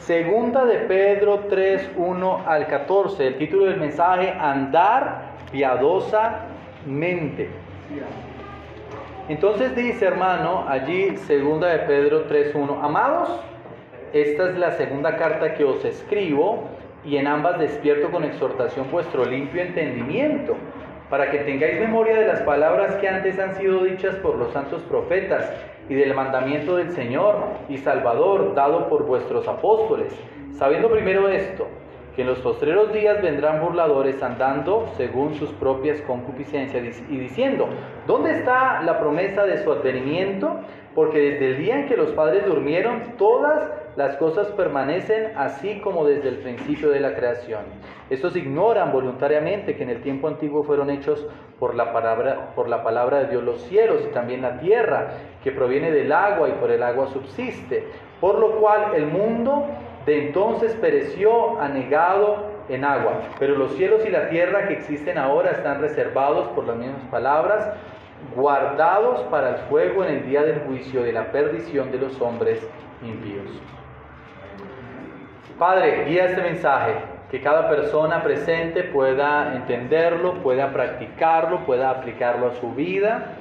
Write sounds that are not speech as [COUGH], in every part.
Segunda de Pedro 3, 1 al 14. El título del mensaje, Andar piadosamente. Entonces dice, hermano, allí, segunda de Pedro 3, 1. Amados, esta es la segunda carta que os escribo y en ambas despierto con exhortación vuestro limpio entendimiento para que tengáis memoria de las palabras que antes han sido dichas por los santos profetas y del mandamiento del Señor y Salvador dado por vuestros apóstoles, sabiendo primero esto, que en los postreros días vendrán burladores andando según sus propias concupiscencias y diciendo, ¿dónde está la promesa de su advenimiento? Porque desde el día en que los padres durmieron, todas las cosas permanecen así como desde el principio de la creación. Estos ignoran voluntariamente que en el tiempo antiguo fueron hechos por la palabra, por la palabra de Dios los cielos y también la tierra, que proviene del agua y por el agua subsiste, por lo cual el mundo de entonces pereció anegado en agua, pero los cielos y la tierra que existen ahora están reservados por las mismas palabras, guardados para el fuego en el día del juicio de la perdición de los hombres impíos. Padre, guía este mensaje, que cada persona presente pueda entenderlo, pueda practicarlo, pueda aplicarlo a su vida.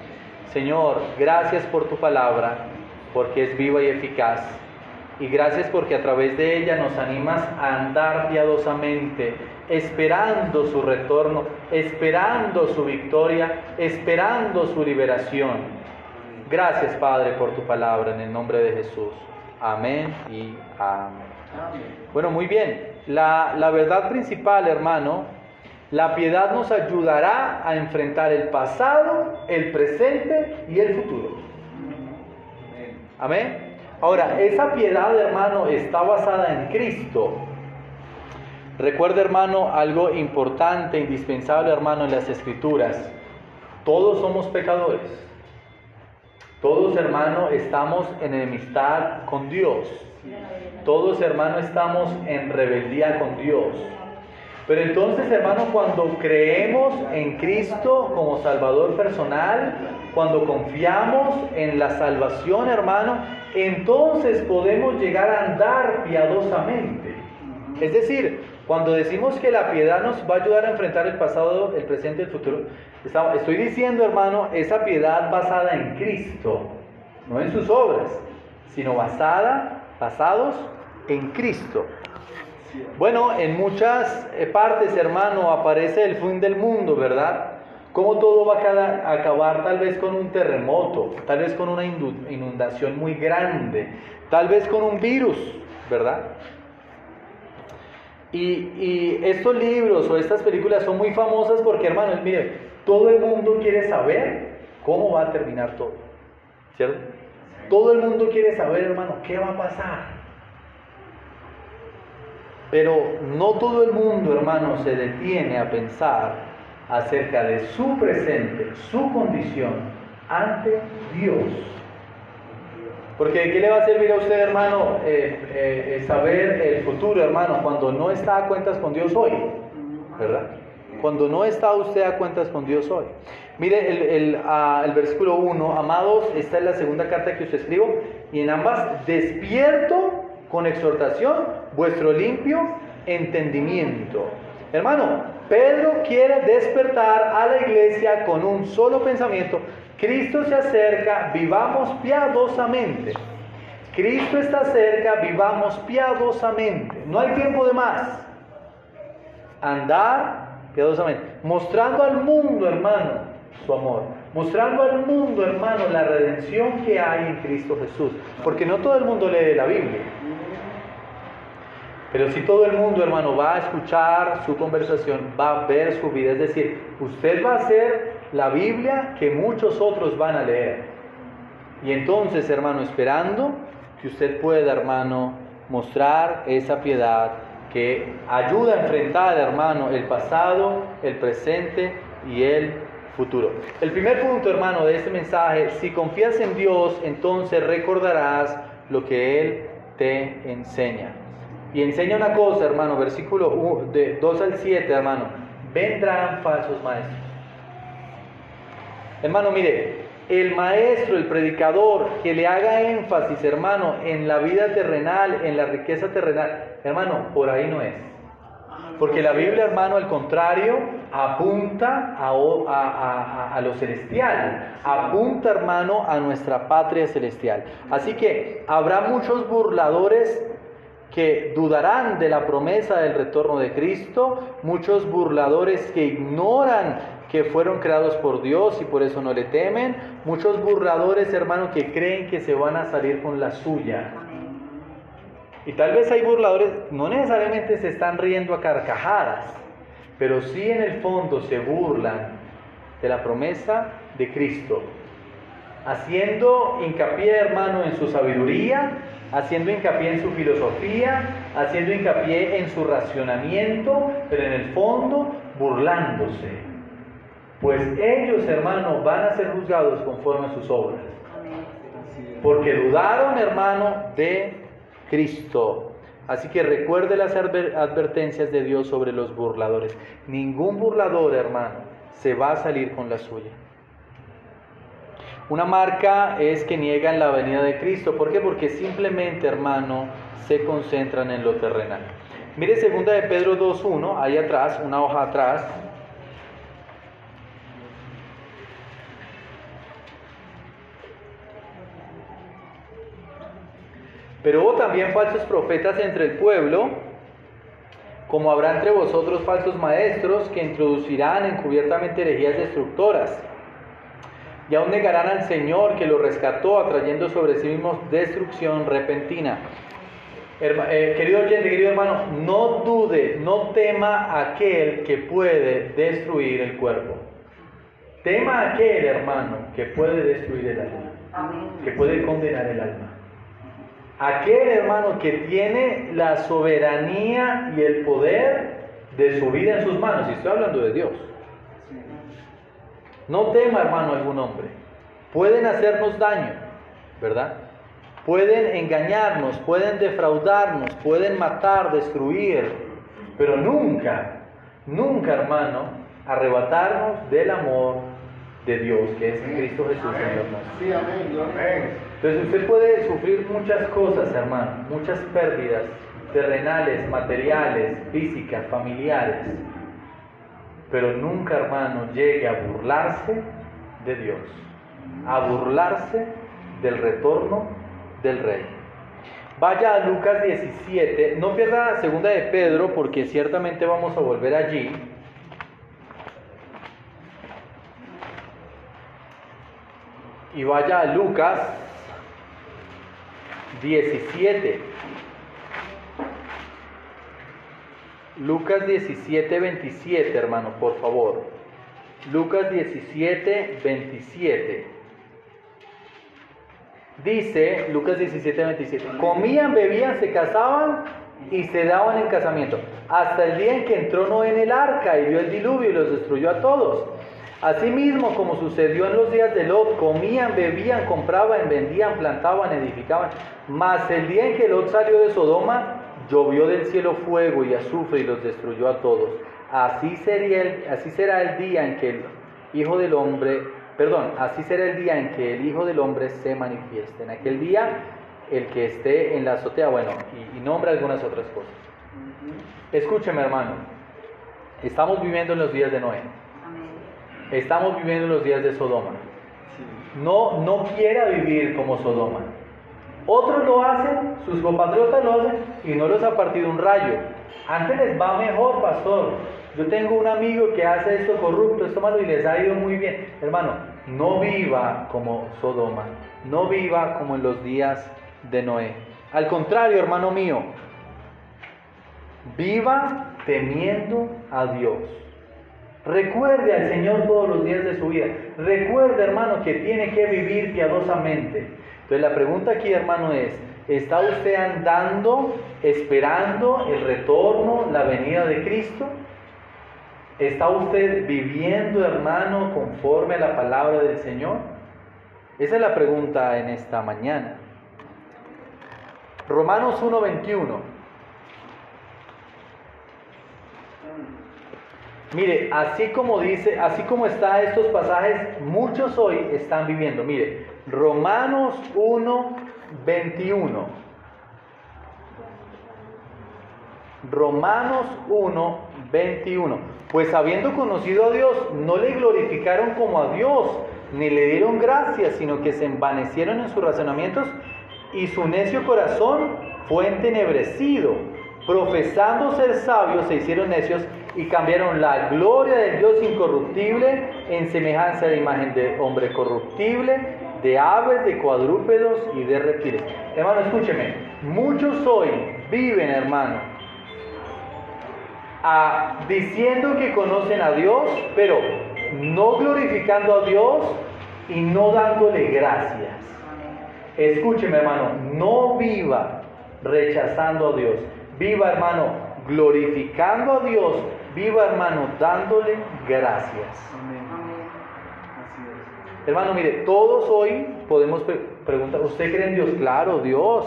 Señor, gracias por tu palabra, porque es viva y eficaz y gracias porque a través de ella nos animas a andar piadosamente, esperando su retorno, esperando su victoria, esperando su liberación. Gracias Padre por tu palabra en el nombre de Jesús. Amén y amén. Bueno, muy bien. La, la verdad principal, hermano, la piedad nos ayudará a enfrentar el pasado, el presente y el futuro. Amén. Ahora, esa piedad, hermano, está basada en Cristo. Recuerda, hermano, algo importante, indispensable, hermano, en las escrituras. Todos somos pecadores. Todos, hermano, estamos en enemistad con Dios. Todos, hermano, estamos en rebeldía con Dios. Pero entonces, hermano, cuando creemos en Cristo como Salvador personal, cuando confiamos en la salvación, hermano, entonces podemos llegar a andar piadosamente. Es decir, cuando decimos que la piedad nos va a ayudar a enfrentar el pasado, el presente y el futuro, estoy diciendo, hermano, esa piedad basada en Cristo, no en sus obras, sino basada, basados en Cristo. Bueno, en muchas eh, partes, hermano, aparece el fin del mundo, ¿verdad? Cómo todo va a acabar tal vez con un terremoto, tal vez con una inundación muy grande, tal vez con un virus, ¿verdad? Y, estos libros o estas películas son muy famosas porque, hermanos, mire, todo el mundo quiere saber cómo va a terminar todo, ¿cierto? Todo el mundo quiere saber, hermano, qué va a pasar. Pero no todo el mundo, hermano, se detiene a pensar acerca de su presente, su condición ante Dios. Porque ¿qué le va a servir a usted, hermano, eh, eh, saber el futuro, hermano, cuando no está a cuentas con Dios hoy? ¿Verdad? Cuando no está usted a cuentas con Dios hoy. Mire el, el, ah, el versículo 1, amados, esta es la segunda carta que os escribo, y en ambas despierto con exhortación vuestro limpio entendimiento. Hermano, Pedro quiere despertar a la iglesia con un solo pensamiento. Cristo se acerca, vivamos piadosamente. Cristo está cerca, vivamos piadosamente. No hay tiempo de más. Andar piadosamente. Mostrando al mundo, hermano, su amor. Mostrando al mundo, hermano, la redención que hay en Cristo Jesús. Porque no todo el mundo lee la Biblia. Pero si todo el mundo, hermano, va a escuchar su conversación, va a ver su vida, es decir, usted va a hacer la Biblia que muchos otros van a leer. Y entonces, hermano, esperando que usted pueda, hermano, mostrar esa piedad que ayuda a enfrentar, hermano, el pasado, el presente y el futuro. El primer punto, hermano, de este mensaje, si confías en Dios, entonces recordarás lo que Él te enseña. Y enseña una cosa, hermano, versículo de 2 al 7, hermano. Vendrán falsos maestros. Hermano, mire, el maestro, el predicador, que le haga énfasis, hermano, en la vida terrenal, en la riqueza terrenal, hermano, por ahí no es. Porque la Biblia, hermano, al contrario, apunta a, a, lo celestial, apunta, hermano, a nuestra patria celestial. Así que habrá muchos burladores que dudarán de la promesa del retorno de Cristo, muchos burladores que ignoran que fueron creados por Dios y por eso no le temen, muchos burladores, hermano, que creen que se van a salir con la suya. Y tal vez hay burladores, no necesariamente se están riendo a carcajadas, pero sí en el fondo se burlan de la promesa de Cristo, haciendo hincapié, hermano, en su sabiduría, haciendo hincapié en su filosofía, haciendo hincapié en su racionamiento, pero en el fondo burlándose. Pues ellos, hermano, van a ser juzgados conforme a sus obras. Porque dudaron, hermano, de Cristo. Así que recuerde las advertencias de Dios sobre los burladores. Ningún burlador, hermano, se va a salir con la suya. Una marca es que niegan la venida de Cristo. ¿Por qué? Porque simplemente, hermano, se concentran en lo terrenal. Mire segunda de Pedro 2.1, ahí atrás, una hoja atrás. Pero hubo también falsos profetas entre el pueblo, como habrá entre vosotros falsos maestros que introducirán encubiertamente herejías destructoras. Y aún negarán al Señor que lo rescató, atrayendo sobre sí mismos destrucción repentina. Eh, querido oyente, querido hermano, no dude, no tema aquel que puede destruir el cuerpo. Tema aquel, hermano, que puede destruir el alma, que puede condenar el alma. Aquel hermano que tiene la soberanía y el poder de su vida en sus manos, y estoy hablando de Dios. No tema, hermano, algún hombre. Pueden hacernos daño, ¿verdad? Pueden engañarnos, pueden defraudarnos, pueden matar, destruir, pero nunca, nunca, hermano, arrebatarnos del amor de Dios, que es en Cristo Jesús, Señor nuestro. Entonces usted puede sufrir muchas cosas, hermano, muchas pérdidas terrenales, materiales, físicas, familiares, pero nunca, hermano, llegue a burlarse de Dios, a burlarse del retorno del rey. Vaya a Lucas 17, no pierda la segunda de Pedro porque ciertamente vamos a volver allí. Y vaya a Lucas 17. Lucas 17, 27, hermano, por favor. Lucas 17, 27. Dice Lucas 17, 27. Comían, bebían, se casaban y se daban en casamiento. Hasta el día en que entró Noé en el arca y vio el diluvio y los destruyó a todos. Asimismo, como sucedió en los días de Lot, comían, bebían, compraban, vendían, plantaban, edificaban. Mas el día en que Lot salió de Sodoma, llovió del cielo fuego y azufre y los destruyó a todos. Así, sería así será el día en que el Hijo del Hombre, perdón, así será el día en que el Hijo del Hombre se manifieste. En aquel día, el que esté en la azotea, bueno, y, y nombra algunas otras cosas. Escúcheme, hermano, estamos viviendo en los días de Noé. Estamos viviendo en los días de Sodoma. No, no quiera vivir como Sodoma. Otros lo hacen, sus compatriotas lo hacen y no los ha partido un rayo. Antes les va mejor, pastor. Yo tengo un amigo que hace esto corrupto, esto malo y les ha ido muy bien. Hermano, no viva como Sodoma, no viva como en los días de Noé. Al contrario, hermano mío, viva temiendo a Dios. Recuerde al Señor todos los días de su vida. Recuerde, hermano, que tiene que vivir piadosamente. Entonces la pregunta aquí, hermano, es, ¿está usted andando, esperando el retorno, la venida de Cristo? ¿Está usted viviendo, hermano, conforme a la palabra del Señor? Esa es la pregunta en esta mañana. Romanos 1.21. Mire, así como dice, así como está estos pasajes, muchos hoy están viviendo. Mire, Romanos 1, 21. Romanos 1, 21. Pues habiendo conocido a Dios, no le glorificaron como a Dios, ni le dieron gracias, sino que se envanecieron en sus razonamientos y su necio corazón fue entenebrecido. Profesando ser sabios, se hicieron necios y cambiaron la gloria del Dios incorruptible en semejanza de imagen de hombre corruptible, de aves, de cuadrúpedos y de reptiles. Hermano, escúcheme, muchos hoy viven, hermano, diciendo que conocen a Dios, pero no glorificando a Dios y no dándole gracias. Escúcheme, hermano, no viva rechazando a Dios. Viva, hermano, glorificando a Dios. Viva, hermano, dándole gracias. Hermano, mire, todos hoy podemos preguntar, ¿usted cree en Dios? Claro, Dios.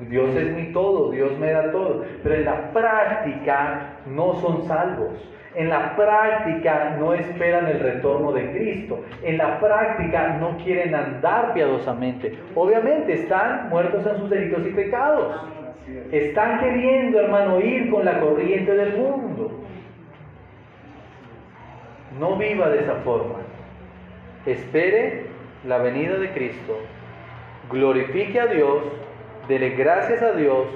Dios es mi todo, Dios me da todo. Pero en la práctica no son salvos. En la práctica no esperan el retorno de Cristo. En la práctica no quieren andar piadosamente. Obviamente están muertos en sus delitos y pecados. Están queriendo, hermano, ir con la corriente del mundo. No viva de esa forma. Espere la venida de Cristo. Glorifique a Dios. Dele gracias a Dios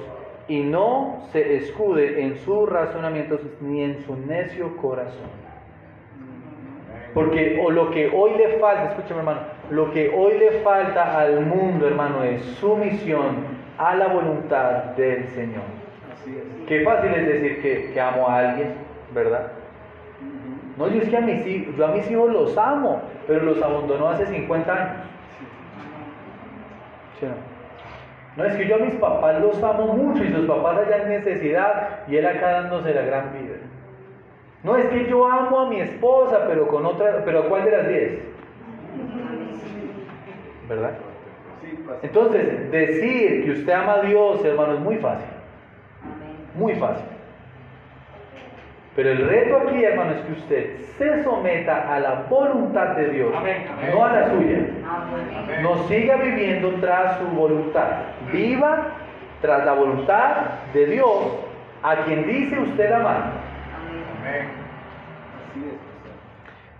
y no se escude en sus razonamientos ni en su necio corazón. Porque o lo que hoy le falta, escúchame hermano, lo que hoy le falta al mundo, hermano, es sumisión a la voluntad del Señor. Qué fácil es decir que, amo a alguien, ¿verdad? No, yo es que a mis, hijos, yo a mis hijos los amo, pero los abandonó hace 50 años. No es que yo a mis papás los amo mucho y sus papás hayan necesidad y él acá dándose la gran vida. No es que yo amo a mi esposa, pero con otra, pero ¿cuál de las diez? ¿Verdad? Entonces, decir que usted ama a Dios, hermano, es muy fácil. Muy fácil. Pero el reto aquí, hermano, es que usted se someta a la voluntad de Dios, no a la suya. No siga viviendo tras su voluntad. Viva tras la voluntad de Dios, a quien dice usted amar.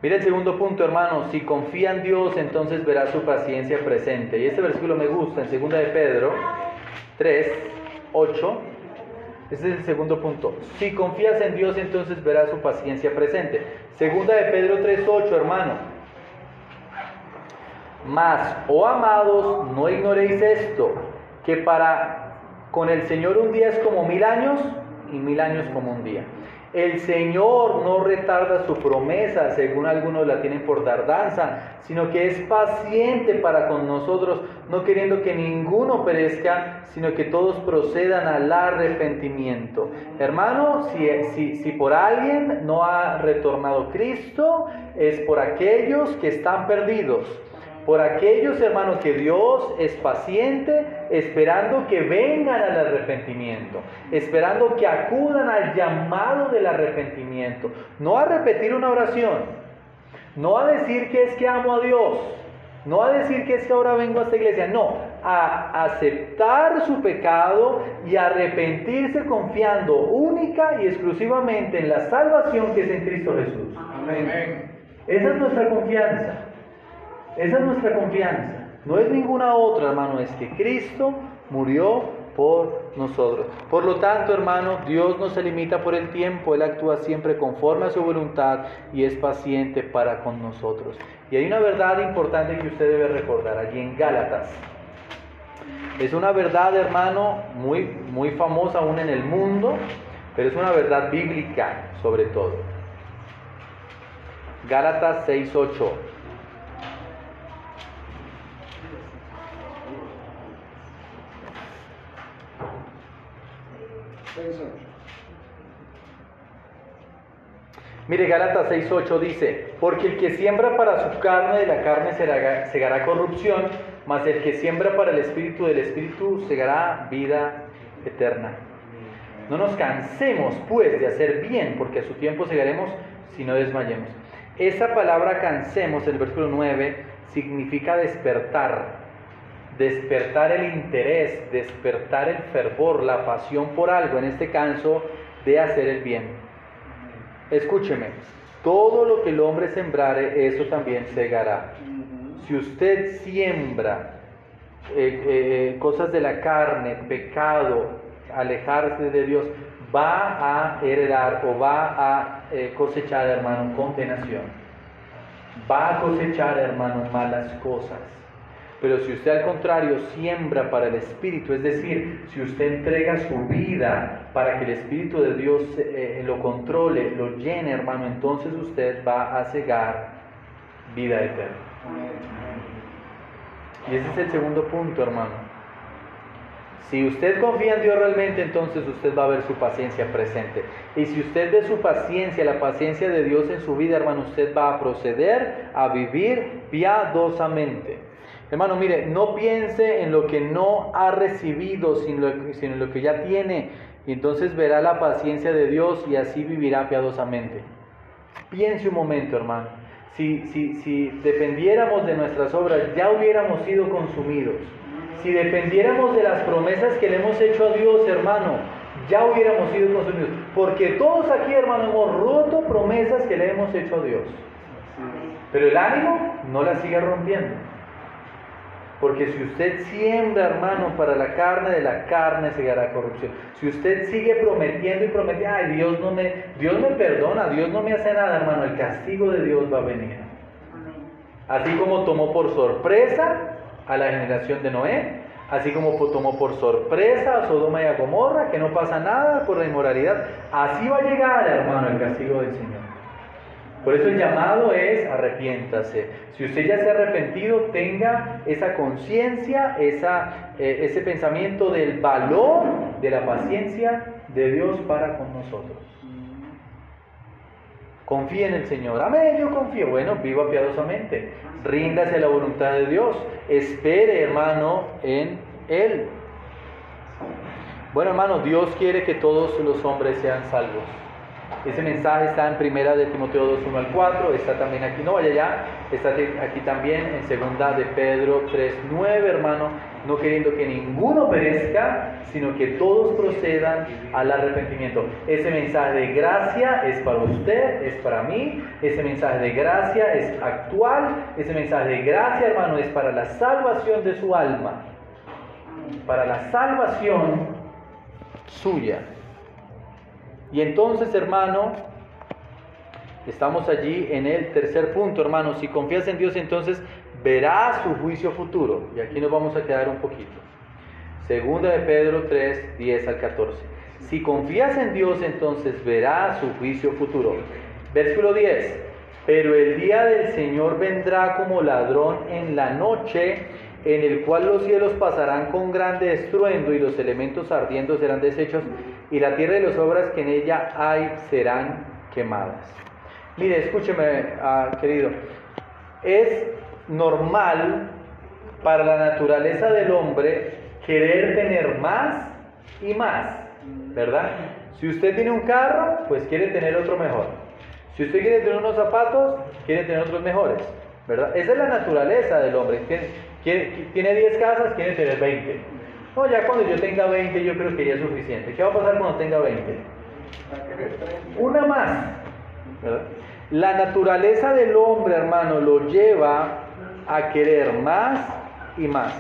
Mira el segundo punto, hermano. Si confía en Dios, entonces verá su paciencia presente. Y este versículo me gusta en 2 de Pedro 3, 8. Ese es el segundo punto. Si confías en Dios, entonces verás su paciencia presente. Segunda de Pedro 3.8, hermano. Mas, oh amados, no ignoréis esto, que para con el Señor un día es como mil años y mil años como un día. El Señor no retarda su promesa, según algunos la tienen por tardanza, sino que es paciente para con nosotros, no queriendo que ninguno perezca, sino que todos procedan al arrepentimiento. Hermano, si, si, si por alguien no ha retornado Cristo, es por aquellos que están perdidos por aquellos hermanos que Dios es paciente, esperando que vengan al arrepentimiento, esperando que acudan al llamado del arrepentimiento, no a repetir una oración, no a decir que es que amo a Dios, no a decir que es que ahora vengo a esta iglesia, no, a aceptar su pecado y arrepentirse confiando única y exclusivamente en la salvación que es en Cristo Jesús. Amén. Esa es nuestra confianza. Esa es nuestra confianza. No es ninguna otra, hermano, es que Cristo murió por nosotros. Por lo tanto, hermano, Dios no se limita por el tiempo, Él actúa siempre conforme a su voluntad y es paciente para con nosotros. Y hay una verdad importante que usted debe recordar allí en Gálatas. Es una verdad, hermano, muy, muy famosa aún en el mundo, pero es una verdad bíblica sobre todo. Gálatas 6.8. Mire, Gálatas 6.8 dice, porque el que siembra para su carne, de la carne segará corrupción, mas el que siembra para el espíritu, del espíritu segará vida eterna. No nos cansemos, pues, de hacer bien, porque a su tiempo segaremos si no desmayemos. Esa palabra cansemos, el versículo 9, significa despertar, despertar el interés, despertar el fervor, la pasión por algo, en este caso de hacer el bien. Escúcheme, todo lo que el hombre sembrare, eso también segará. Si usted siembra eh, eh, cosas de la carne, pecado, alejarse de Dios, va a heredar o va a eh, cosechar, hermano, condenación. Va a cosechar, hermano, malas cosas. Pero si usted al contrario siembra para el Espíritu, es decir, si usted entrega su vida para que el Espíritu de Dios lo controle, lo llene, hermano, entonces usted va a cegar vida eterna. Y ese es el segundo punto, hermano. Si usted confía en Dios realmente, entonces usted va a ver su paciencia presente. Y si usted ve su paciencia, la paciencia de Dios en su vida, hermano, usted va a proceder a vivir piadosamente. Hermano, mire, no piense en lo que no ha recibido, sino, en lo que ya tiene. Y entonces verá la paciencia de Dios y así vivirá piadosamente. Piense un momento, hermano. Si, dependiéramos de nuestras obras, ya hubiéramos sido consumidos. Si dependiéramos de las promesas que le hemos hecho a Dios, hermano, ya hubiéramos sido consumidos. Porque todos aquí, hermano, hemos roto promesas que le hemos hecho a Dios. Pero el ánimo no las sigue rompiendo. Porque si usted siembra, hermano, para la carne, de la carne se hará corrupción. Si usted sigue prometiendo y prometiendo, ay, Dios no me, Dios me perdona, Dios no me hace nada, hermano, el castigo de Dios va a venir. Así como tomó por sorpresa a la generación de Noé, así como tomó por sorpresa a Sodoma y a Gomorra, que no pasa nada por la inmoralidad, así va a llegar, hermano, el castigo del Señor. Por eso el llamado es arrepiéntase. Si usted ya se ha arrepentido, tenga esa conciencia, eh, ese pensamiento del valor de la paciencia de Dios para con nosotros. Confíe en el Señor. Amén, yo confío. Bueno, viva piadosamente. Ríndase a la voluntad de Dios. Espere, hermano, en Él. Bueno, hermano, Dios quiere que todos los hombres sean salvos. Ese mensaje está en primera de Timoteo 2, 1 al 4, está también aquí, no vaya ya, está aquí también en segunda de Pedro 3, 9, hermano, no queriendo que ninguno perezca, sino que todos procedan al arrepentimiento. Ese mensaje de gracia es para usted, es para mí, ese mensaje de gracia es actual, ese mensaje de gracia, hermano, es para la salvación de su alma, para la salvación suya. Y entonces, hermano, estamos allí en el tercer punto, hermano. Si confías en Dios, entonces verás su juicio futuro. Y aquí nos vamos a quedar un poquito. Segunda de Pedro 3, 10 al 14. Si confías en Dios, entonces verás su juicio futuro. Versículo 10. Pero el día del Señor vendrá como ladrón en la noche en el cual los cielos pasarán con grande estruendo y los elementos ardiendo serán deshechos y la tierra y las obras que en ella hay serán quemadas. Mire, escúcheme, ah, querido, es normal para la naturaleza del hombre querer tener más y más, ¿verdad? Si usted tiene un carro, pues quiere tener otro mejor. Si usted quiere tener unos zapatos, quiere tener otros mejores, ¿verdad? Esa es la naturaleza del hombre. Tiene 10 casas, quiere tener 20. No, ya cuando yo tenga 20 yo creo que ya es suficiente. ¿Qué va a pasar cuando tenga 20? Una más. La naturaleza del hombre, hermano, lo lleva a querer más y más.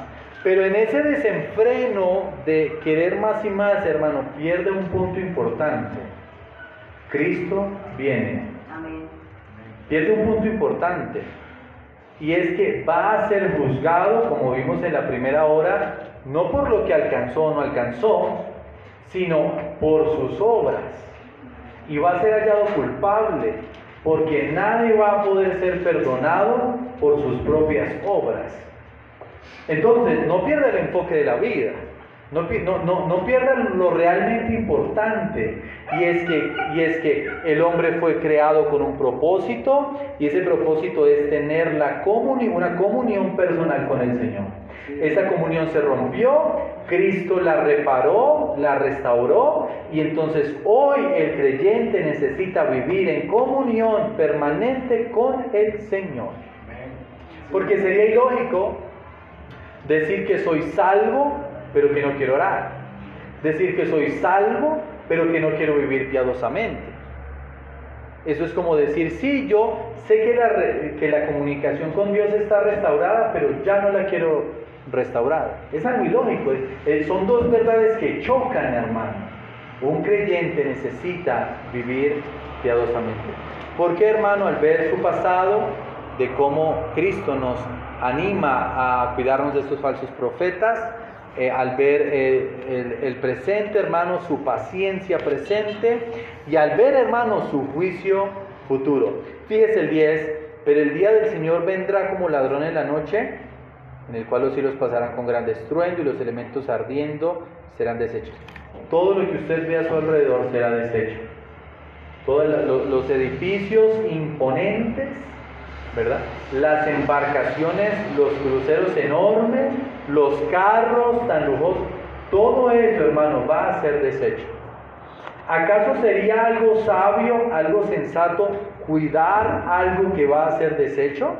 Pero en ese desenfreno de querer más y más, hermano, pierde un punto importante. Cristo viene. Pierde un punto importante y es que va a ser juzgado, como vimos en la primera hora, no por lo que alcanzó o no alcanzó, sino por sus obras. Y va a ser hallado culpable, porque nadie va a poder ser perdonado por sus propias obras. Entonces, no pierda el enfoque de la vida. No, no, no, pierdan lo realmente importante y es, que, y es que el hombre fue creado con un propósito y ese propósito es tener la una comunión personal con el Señor. Esa comunión se rompió, Cristo la reparó, la restauró y entonces hoy el creyente necesita vivir en comunión permanente con el Señor. Porque sería ilógico decir que soy salvo pero que no quiero orar. Decir que soy salvo pero que no quiero vivir piadosamente. Eso es como decir, sí, yo sé que la, que la comunicación con Dios está restaurada, pero ya no la quiero restaurada. Es algo ilógico. Eh, son dos verdades que chocan, hermano. Un creyente necesita vivir piadosamente. ¿Por qué, hermano? Al ver su pasado, de cómo Cristo nos anima a cuidarnos de estos falsos profetas, eh, al ver eh, el, presente, hermano, su paciencia presente y al ver, hermano, su juicio futuro. Fíjese el 10, pero el día del Señor vendrá como ladrón en la noche, en el cual los cielos pasarán con gran estruendo y los elementos ardiendo serán deshechos. Todo lo que usted ve a su alrededor será deshecho. Todos los edificios imponentes ¿verdad? Las embarcaciones, los cruceros enormes, los carros tan lujosos, todo eso, hermano, va a ser deshecho. ¿Acaso sería algo sabio, algo sensato, cuidar algo que va a ser deshecho?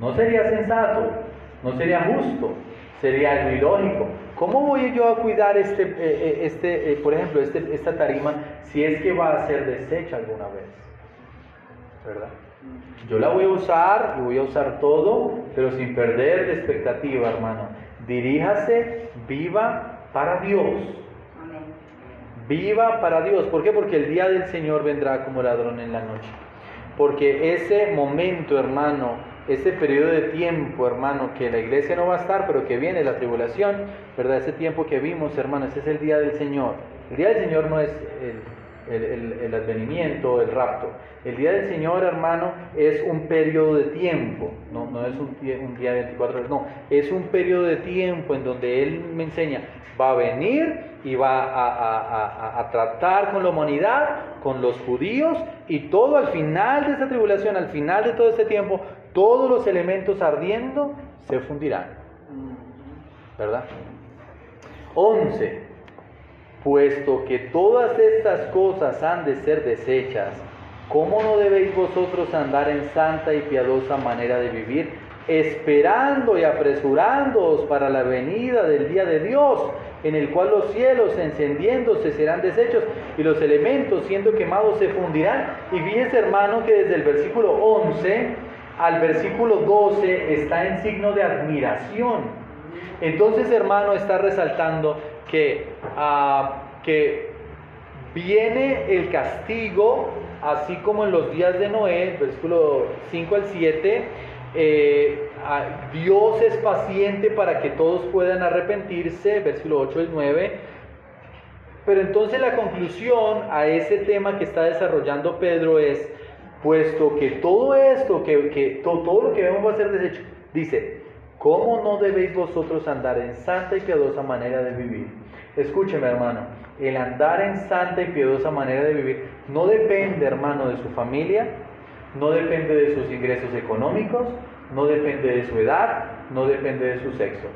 No sería sensato, no sería justo, sería algo ilógico. ¿Cómo voy yo a cuidar este, eh, eh, este eh, por ejemplo, este, esta tarima si es que va a ser deshecha alguna vez? ¿Verdad? Yo la voy a usar y voy a usar todo, pero sin perder de expectativa, hermano. Diríjase, viva para Dios. Viva para Dios. ¿Por qué? Porque el día del Señor vendrá como ladrón en la noche. Porque ese momento, hermano, ese periodo de tiempo, hermano, que la iglesia no va a estar, pero que viene la tribulación, ¿verdad? Ese tiempo que vimos, hermano, ese es el día del Señor. El día del Señor no es el el, advenimiento, el rapto. El día del Señor, hermano, es un periodo de tiempo, no, no es un, un, día de 24 horas, no, es un periodo de tiempo en donde Él me enseña, va a venir y va a, a, tratar con la humanidad, con los judíos, y todo al final de esta tribulación, al final de todo este tiempo, todos los elementos ardiendo se fundirán. ¿Verdad? 11 puesto que todas estas cosas han de ser desechas, ¿cómo no debéis vosotros andar en santa y piadosa manera de vivir, esperando y apresurándoos para la venida del día de Dios, en el cual los cielos encendiéndose serán deshechos y los elementos siendo quemados se fundirán? Y fíjese hermano que desde el versículo 11 al versículo 12 está en signo de admiración. Entonces hermano está resaltando que, ah, que viene el castigo, así como en los días de Noé, versículo 5 al 7, eh, ah, Dios es paciente para que todos puedan arrepentirse, versículo 8 al 9. Pero entonces la conclusión a ese tema que está desarrollando Pedro es, puesto que todo esto, que, que todo, lo que vemos va a ser deshecho, dice, ¿Cómo no debéis vosotros andar en santa y piadosa manera de vivir? Escúcheme, hermano, el andar en santa y piadosa manera de vivir no depende, hermano, de su familia, no depende de sus ingresos económicos, no depende de su edad, no depende de su sexo.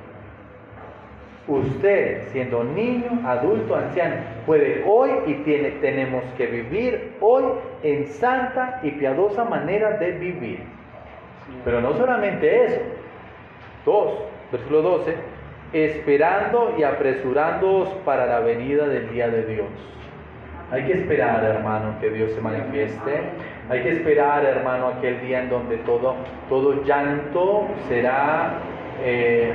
Usted, siendo niño, adulto, anciano, puede hoy y tiene, tenemos que vivir hoy en santa y piadosa manera de vivir. Pero no solamente eso, 2, versículo 12, esperando y apresurándoos para la venida del día de Dios. Hay que esperar, hermano, que Dios se manifieste. Hay que esperar, hermano, aquel día en donde todo, todo llanto será, eh,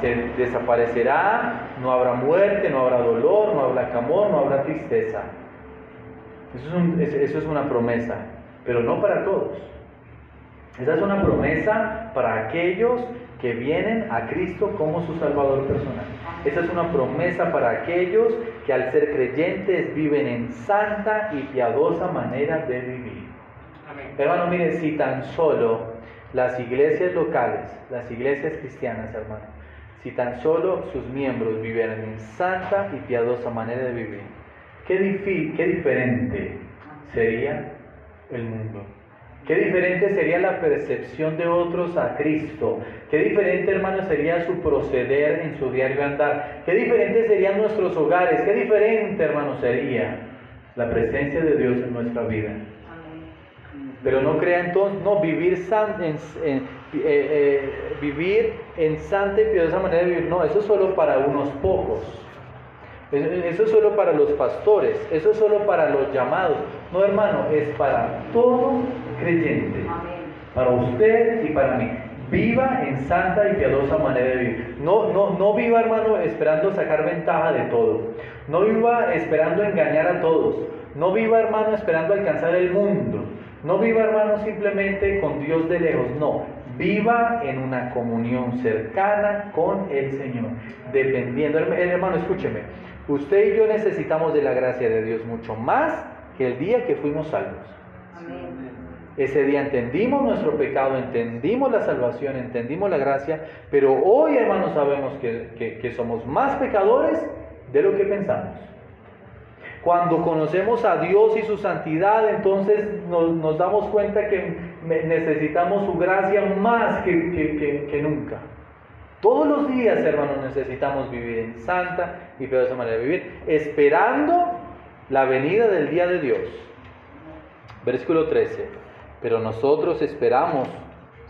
se desaparecerá, no habrá muerte, no habrá dolor, no habrá camor, no habrá tristeza. Eso es, eso es una promesa, pero no para todos. Esa es una promesa para aquellos que vienen a Cristo como su Salvador personal. Esa es una promesa para aquellos que al ser creyentes viven en santa y piadosa manera de vivir. Hermano, mire, si tan solo las iglesias locales, las iglesias cristianas, hermano, si tan solo sus miembros vivieran en santa y piadosa manera de vivir, qué, qué diferente sería el mundo. Qué diferente sería la percepción de otros a Cristo. Qué diferente, hermano, sería su proceder en su diario andar. Qué diferente serían nuestros hogares. Qué diferente, hermano, sería la presencia de Dios en nuestra vida. Pero no crea entonces, no, vivir, san, en, eh, eh, vivir en santa y piadosa manera de vivir, no, eso es solo para unos pocos. Eso es solo para los pastores, eso es solo para los llamados. No, hermano, es para todo creyente. Para usted y para mí. Viva en santa y piadosa manera de vivir. No, no, no viva, hermano, esperando sacar ventaja de todo. No viva esperando engañar a todos. No viva, hermano, esperando alcanzar el mundo. No viva, hermano, simplemente con Dios de lejos. No. Viva en una comunión cercana con el Señor. Dependiendo. Hermano, escúcheme. Usted y yo necesitamos de la gracia de Dios mucho más que el día que fuimos salvos. Ese día entendimos nuestro pecado, entendimos la salvación, entendimos la gracia, pero hoy hermanos sabemos que, somos más pecadores de lo que pensamos. Cuando conocemos a Dios y su santidad, entonces nos, damos cuenta que necesitamos su gracia más que, que nunca. Todos los días, hermanos, necesitamos vivir en santa y esa manera de vivir, esperando la venida del día de Dios. Versículo 13. Pero nosotros esperamos,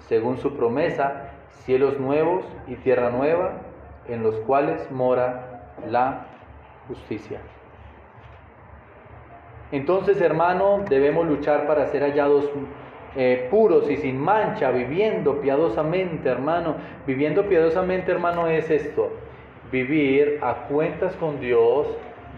según su promesa, cielos nuevos y tierra nueva, en los cuales mora la justicia. Entonces, hermano, debemos luchar para ser hallados eh, puros y sin mancha, viviendo piadosamente, hermano. Viviendo piadosamente, hermano, es esto. Vivir a cuentas con Dios,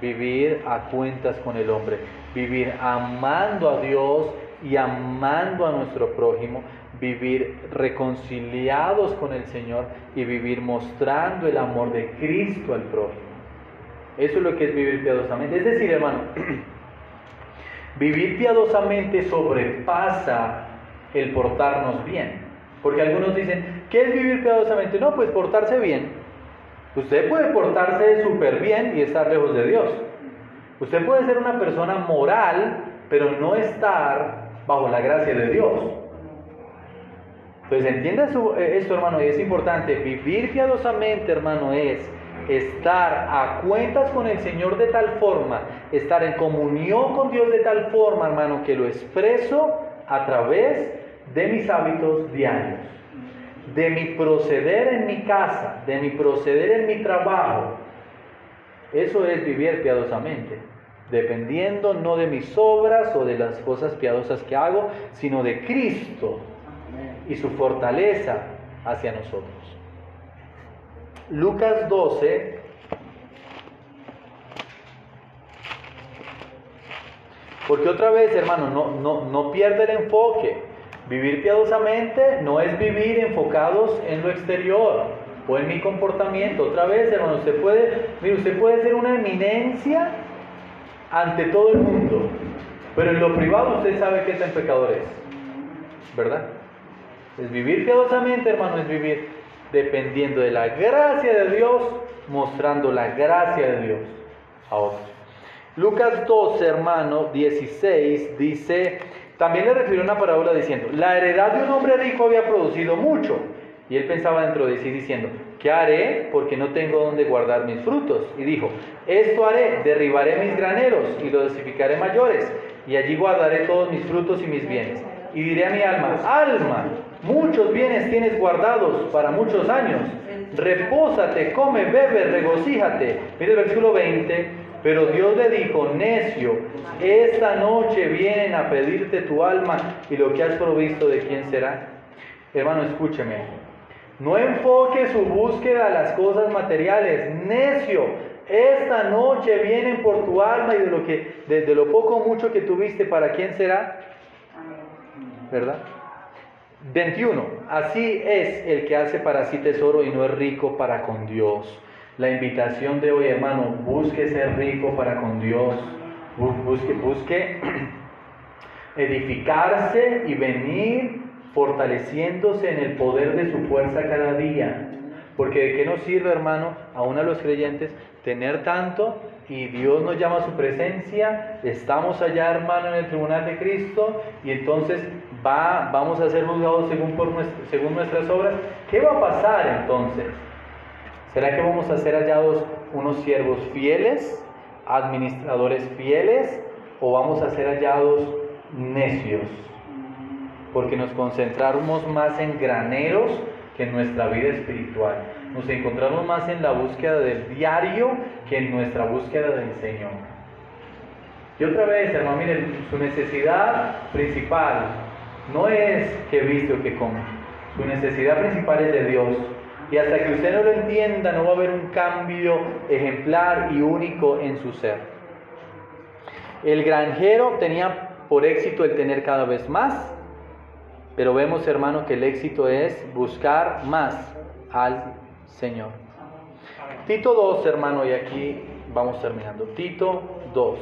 vivir a cuentas con el hombre. Vivir amando a Dios y amando a nuestro prójimo. Vivir reconciliados con el Señor y vivir mostrando el amor de Cristo al prójimo. Eso es lo que es vivir piadosamente. Es decir, hermano, [CLEARS THROAT] vivir piadosamente sobrepasa el portarnos bien. Porque algunos dicen, ¿qué es vivir piadosamente? No, pues portarse bien. Usted puede portarse súper bien y estar lejos de Dios. Usted puede ser una persona moral, pero no estar bajo la gracia de Dios. Entonces entienda esto, hermano, y es importante. Vivir piadosamente, hermano, es estar a cuentas con el Señor de tal forma, estar en comunión con Dios de tal forma, hermano, que lo expreso a través de mis hábitos diarios, de mi proceder en mi casa, de mi proceder en mi trabajo. Eso es vivir piadosamente, dependiendo no de mis obras o de las cosas piadosas que hago, sino de Cristo y su fortaleza hacia nosotros. Lucas 12, Porque otra vez, hermano, no, no, no pierde el enfoque. Vivir piadosamente no es vivir enfocados en lo exterior o en mi comportamiento. Otra vez, hermano, usted puede, mire, usted puede ser una eminencia ante todo el mundo, pero en lo privado usted sabe que tan pecador es, ¿verdad? Es vivir piadosamente, hermano, es vivir dependiendo de la gracia de Dios, mostrando la gracia de Dios a otros. Lucas 12, hermano, 16, dice, también le refirió una parábola diciendo, la heredad de un hombre rico había producido mucho. Y él pensaba dentro de sí diciendo, ¿qué haré? Porque no tengo donde guardar mis frutos. Y dijo, esto haré, derribaré mis graneros y los desificaré mayores, y allí guardaré todos mis frutos y mis bienes. Y diré a mi alma, alma, muchos bienes tienes guardados para muchos años. Repósate, come, bebe, regocíjate. Mire el versículo 20. Pero Dios le dijo, necio, esta noche vienen a pedirte tu alma y lo que has provisto de quién será. Hermano, escúcheme. No enfoque su búsqueda a las cosas materiales. Necio, esta noche vienen por tu alma y de lo que, de, lo poco o mucho que tuviste, ¿para quién será? ¿Verdad? 21. Así es el que hace para sí tesoro y no es rico para con Dios. La invitación de hoy, hermano, busque ser rico para con Dios. Busque, busque [CLEARS THROAT] edificarse y venir fortaleciéndose en el poder de su fuerza cada día. Porque de qué nos sirve, hermano, aún a los creyentes, tener tanto y Dios nos llama a su presencia, estamos allá hermano en el tribunal de Cristo y entonces va, vamos a ser juzgados según, por según nuestras obras. ¿Qué va a pasar entonces? ¿Será que vamos a ser hallados unos siervos fieles, administradores fieles o vamos a ser hallados necios? Porque nos concentramos más en graneros que en nuestra vida espiritual. Nos encontramos más en la búsqueda del diario que en nuestra búsqueda del Señor. Y otra vez, hermano, miren, su necesidad principal no es que viste o que come. Su necesidad principal es de Dios. Y hasta que usted no lo entienda, no va a haber un cambio ejemplar y único en su ser. El granjero tenía por éxito el tener cada vez más, pero vemos, hermano, que el éxito es buscar más al Señor. Tito 2, hermano, y aquí vamos terminando. Tito 2.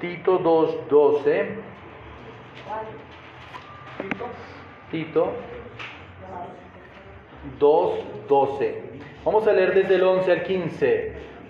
Tito 2.12. Tito 2.12. Vamos a leer desde el 11 al 15.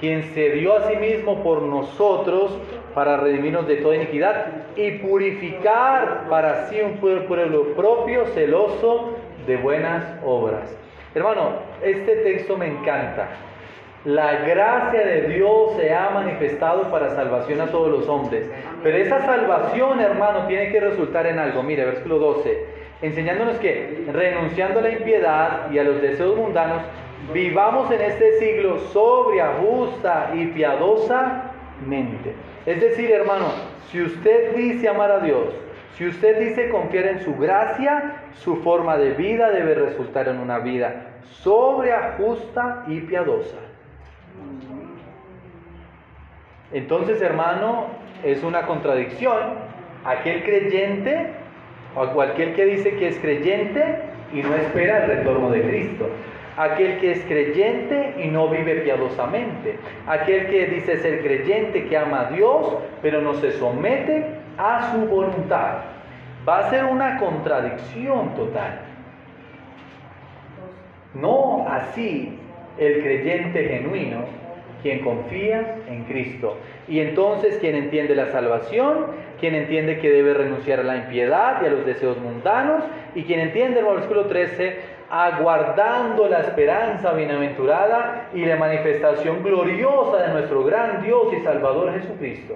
quien se dio a sí mismo por nosotros para redimirnos de toda iniquidad y purificar para sí un pueblo propio, celoso de buenas obras. Hermano, este texto me encanta. La gracia de Dios se ha manifestado para salvación a todos los hombres. Pero esa salvación, hermano, tiene que resultar en algo. Mire, versículo 12. Enseñándonos que, renunciando a la impiedad y a los deseos mundanos, vivamos en este siglo sobria, justa y piadosamente. Es decir, hermano, si usted dice amar a Dios, si usted dice confiar en su gracia, su forma de vida debe resultar en una vida sobria, justa y piadosa. Entonces, hermano, es una contradicción. Aquel creyente, o cualquier que dice que es creyente y no espera el retorno de Cristo. Aquel que es creyente y no vive piadosamente. Aquel que dice ser creyente, que ama a Dios, pero no se somete a su voluntad. Va a ser una contradicción total. No así el creyente genuino, quien confía en Cristo. Y entonces quien entiende la salvación, quien entiende que debe renunciar a la impiedad y a los deseos mundanos, y quien entiende, el versículo 13, aguardando la esperanza bienaventurada y la manifestación gloriosa de nuestro gran Dios y Salvador Jesucristo.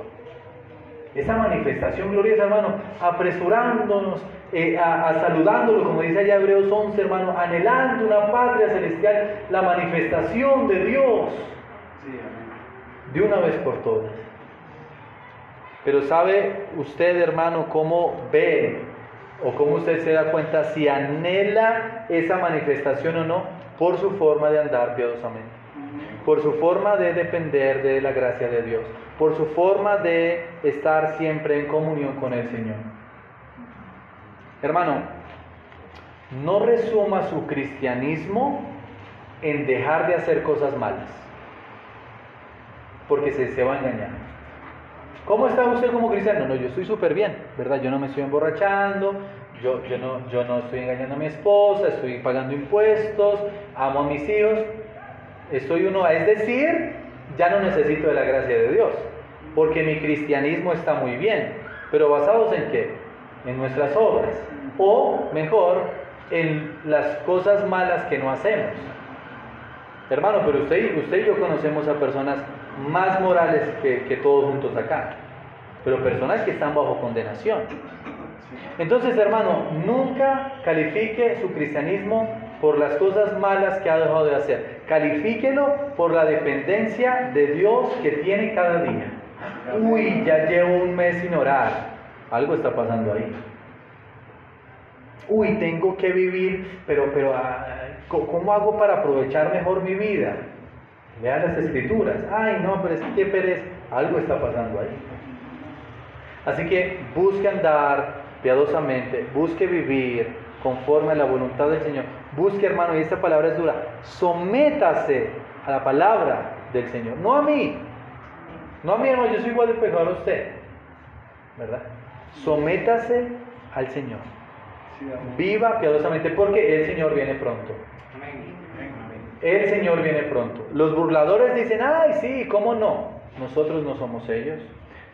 Esa manifestación gloriosa, hermano, apresurándonos, eh, a, saludándolo, como dice allá Hebreos 11, hermano, anhelando una patria celestial, la manifestación de Dios de una vez por todas. Pero ¿sabe usted, hermano, cómo ve o cómo usted se da cuenta si anhela esa manifestación o no? Por su forma de andar piadosamente, por su forma de depender de la gracia de Dios, por su forma de estar siempre en comunión con el Señor. Hermano, no resuma su cristianismo en dejar de hacer cosas malas porque se, se va a engañar. ¿Cómo está usted como cristiano? No, yo estoy súper bien, ¿verdad? Yo no me estoy emborrachando, yo, yo, no, yo no estoy engañando a mi esposa, estoy pagando impuestos, amo a mis hijos. Estoy uno, es decir, ya no necesito de la gracia de Dios, porque mi cristianismo está muy bien, pero basados en qué? En nuestras obras, o mejor, en las cosas malas que no hacemos. Hermano, pero usted, usted y yo conocemos a personas más morales que, todos juntos acá, pero personas que están bajo condenación. Entonces, hermano, nunca califique su cristianismo por las cosas malas que ha dejado de hacer. Califíquelo por la dependencia de Dios que tiene cada día. Uy, ya llevo un mes sin orar. Algo está pasando ahí. Uy, tengo que vivir, pero, pero, ah, ¿cómo hago para aprovechar mejor mi vida? Lea las escrituras. Ay, no, pero es que pereza. Algo está pasando ahí. Así que busque andar piadosamente, busque vivir conforme a la voluntad del Señor. Busque, hermano, y esta palabra es dura, sométase a la palabra del Señor, no a mí. No a mí, hermano, yo soy igual de pecador a usted. ¿Verdad? Sométase al Señor. Viva piadosamente porque el Señor viene pronto. El Señor viene pronto. Los burladores dicen, ay, sí, ¿cómo no? Nosotros no somos ellos.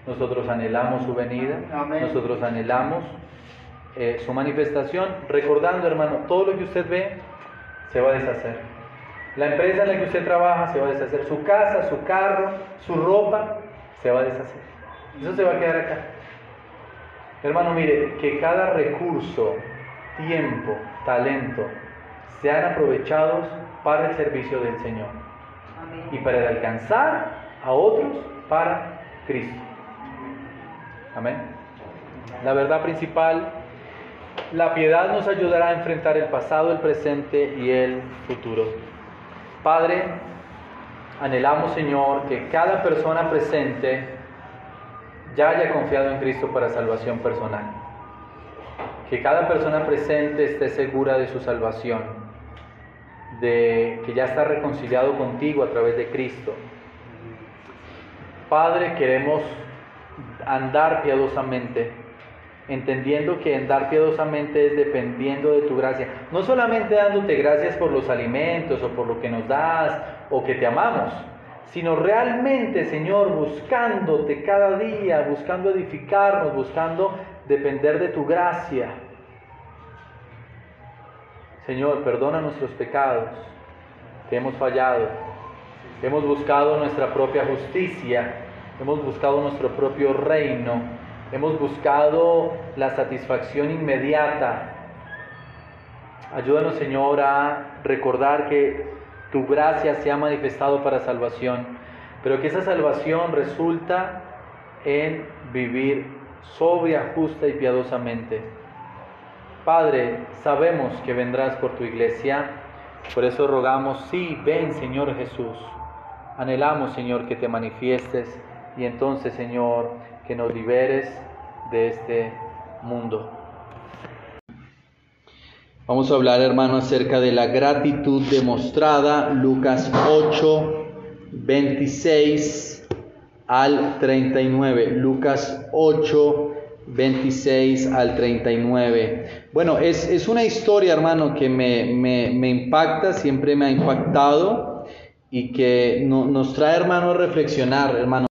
Nosotros anhelamos su venida. Nosotros anhelamos eh, su manifestación. Recordando, hermano, todo lo que usted ve se va a deshacer. La empresa en la que usted trabaja se va a deshacer. Su casa, su carro, su ropa se va a deshacer. Eso se va a quedar acá. Hermano, mire, que cada recurso, tiempo, talento, sean aprovechados para el servicio del Señor y para alcanzar a otros para Cristo. Amén. La verdad principal, la piedad nos ayudará a enfrentar el pasado, el presente y el futuro. Padre, anhelamos Señor que cada persona presente ya haya confiado en Cristo para salvación personal. Que cada persona presente esté segura de su salvación de que ya está reconciliado contigo a través de Cristo. Padre, queremos andar piadosamente, entendiendo que andar piadosamente es dependiendo de tu gracia. No solamente dándote gracias por los alimentos o por lo que nos das o que te amamos, sino realmente, Señor, buscándote cada día, buscando edificarnos, buscando depender de tu gracia. Señor, perdona nuestros pecados, que hemos fallado, hemos buscado nuestra propia justicia, hemos buscado nuestro propio reino, hemos buscado la satisfacción inmediata. Ayúdanos, Señor, a recordar que tu gracia se ha manifestado para salvación, pero que esa salvación resulta en vivir sobria, justa y piadosamente. Padre, sabemos que vendrás por tu iglesia, por eso rogamos, sí, ven Señor Jesús. Anhelamos, Señor, que te manifiestes y entonces, Señor, que nos liberes de este mundo. Vamos a hablar, hermano, acerca de la gratitud demostrada, Lucas 8, 26 al 39. Lucas 8, 26 al 39. Bueno, es, es una historia, hermano, que me, me, me, impacta, siempre me ha impactado y que no, nos trae, hermano, a reflexionar, hermano.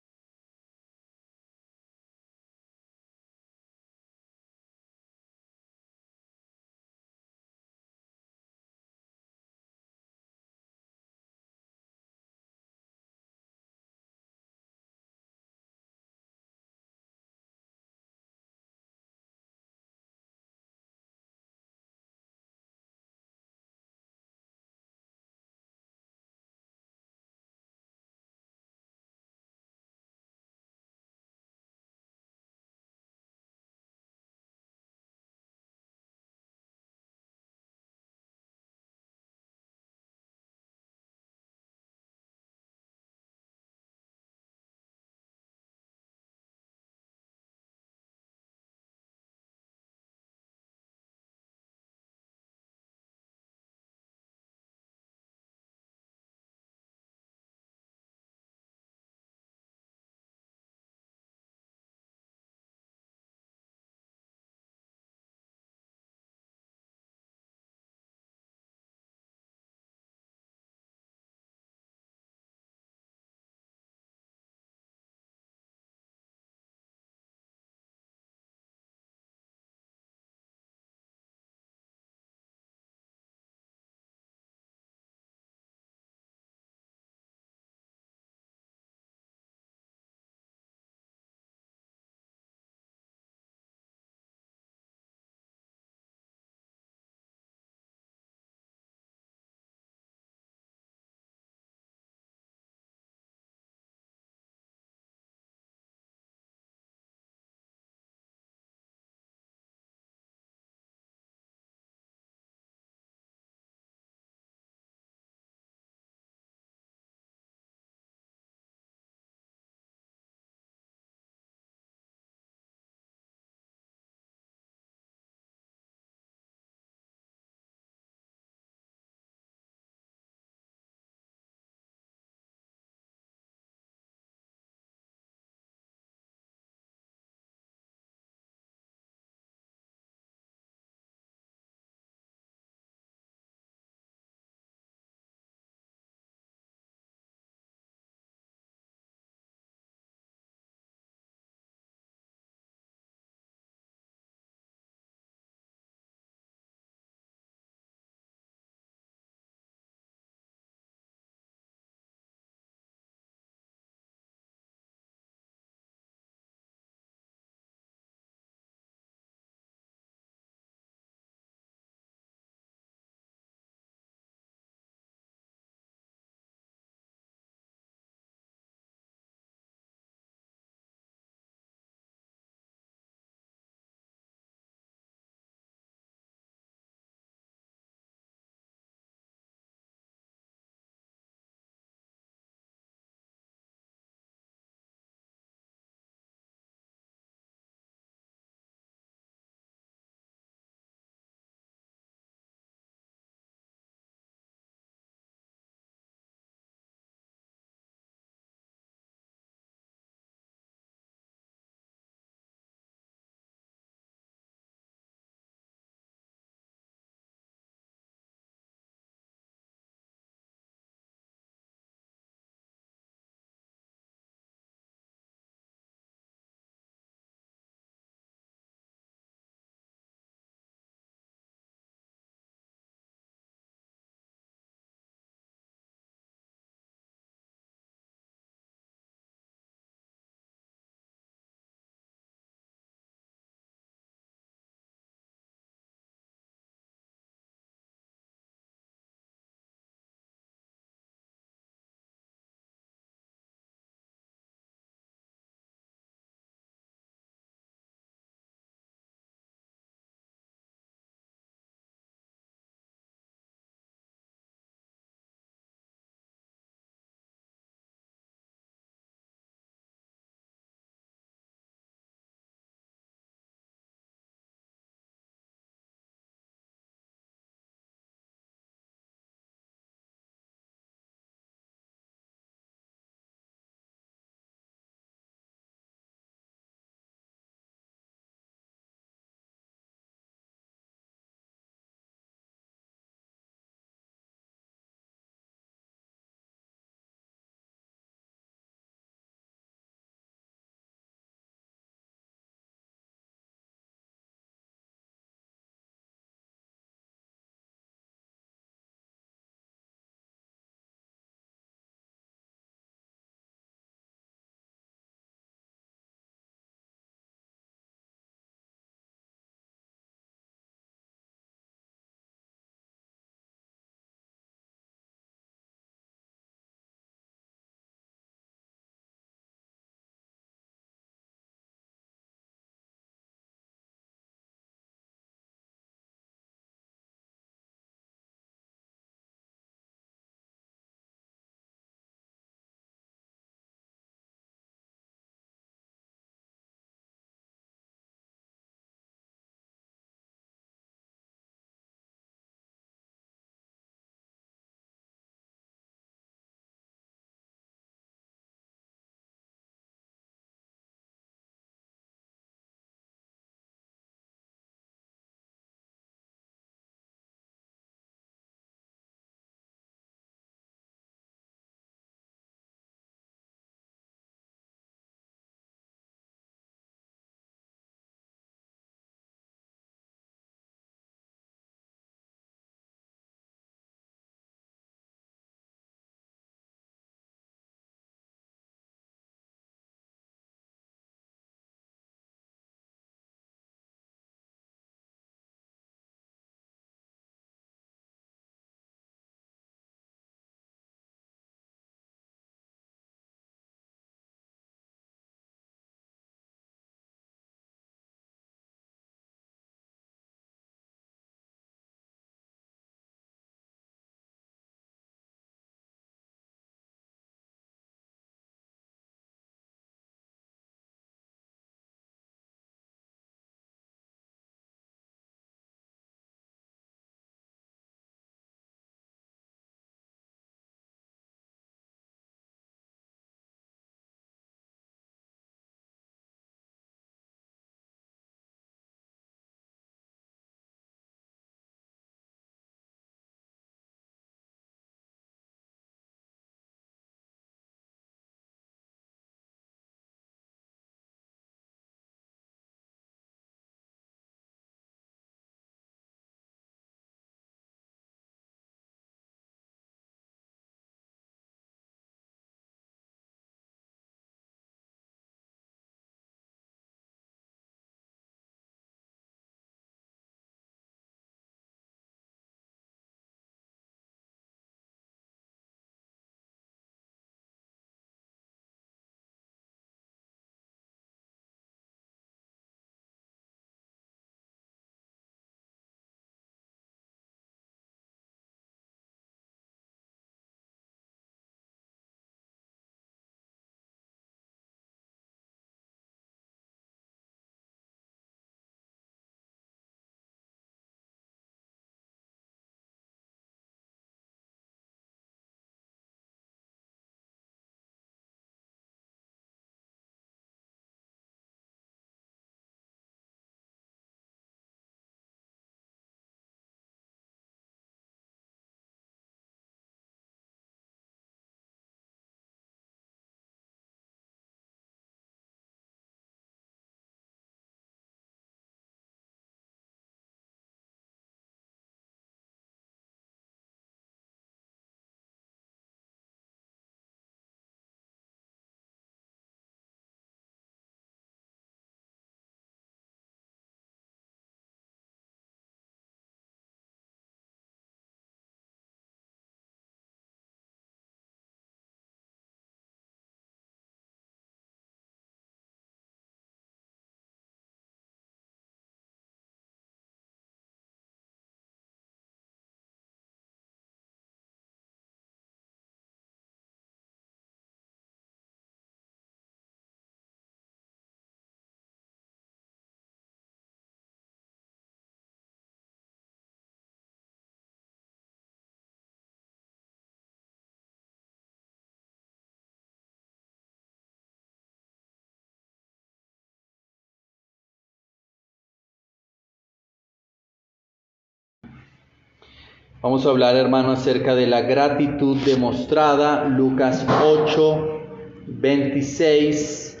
Vamos a hablar, hermano, acerca de la gratitud demostrada, Lucas 8, 26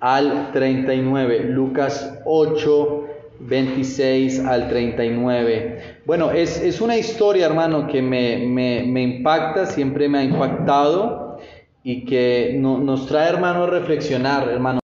al 39. Lucas 8, 26 al 39. Bueno, es, es una historia, hermano, que me, me, me, impacta, siempre me ha impactado y que no, nos trae, hermano, a reflexionar, hermano.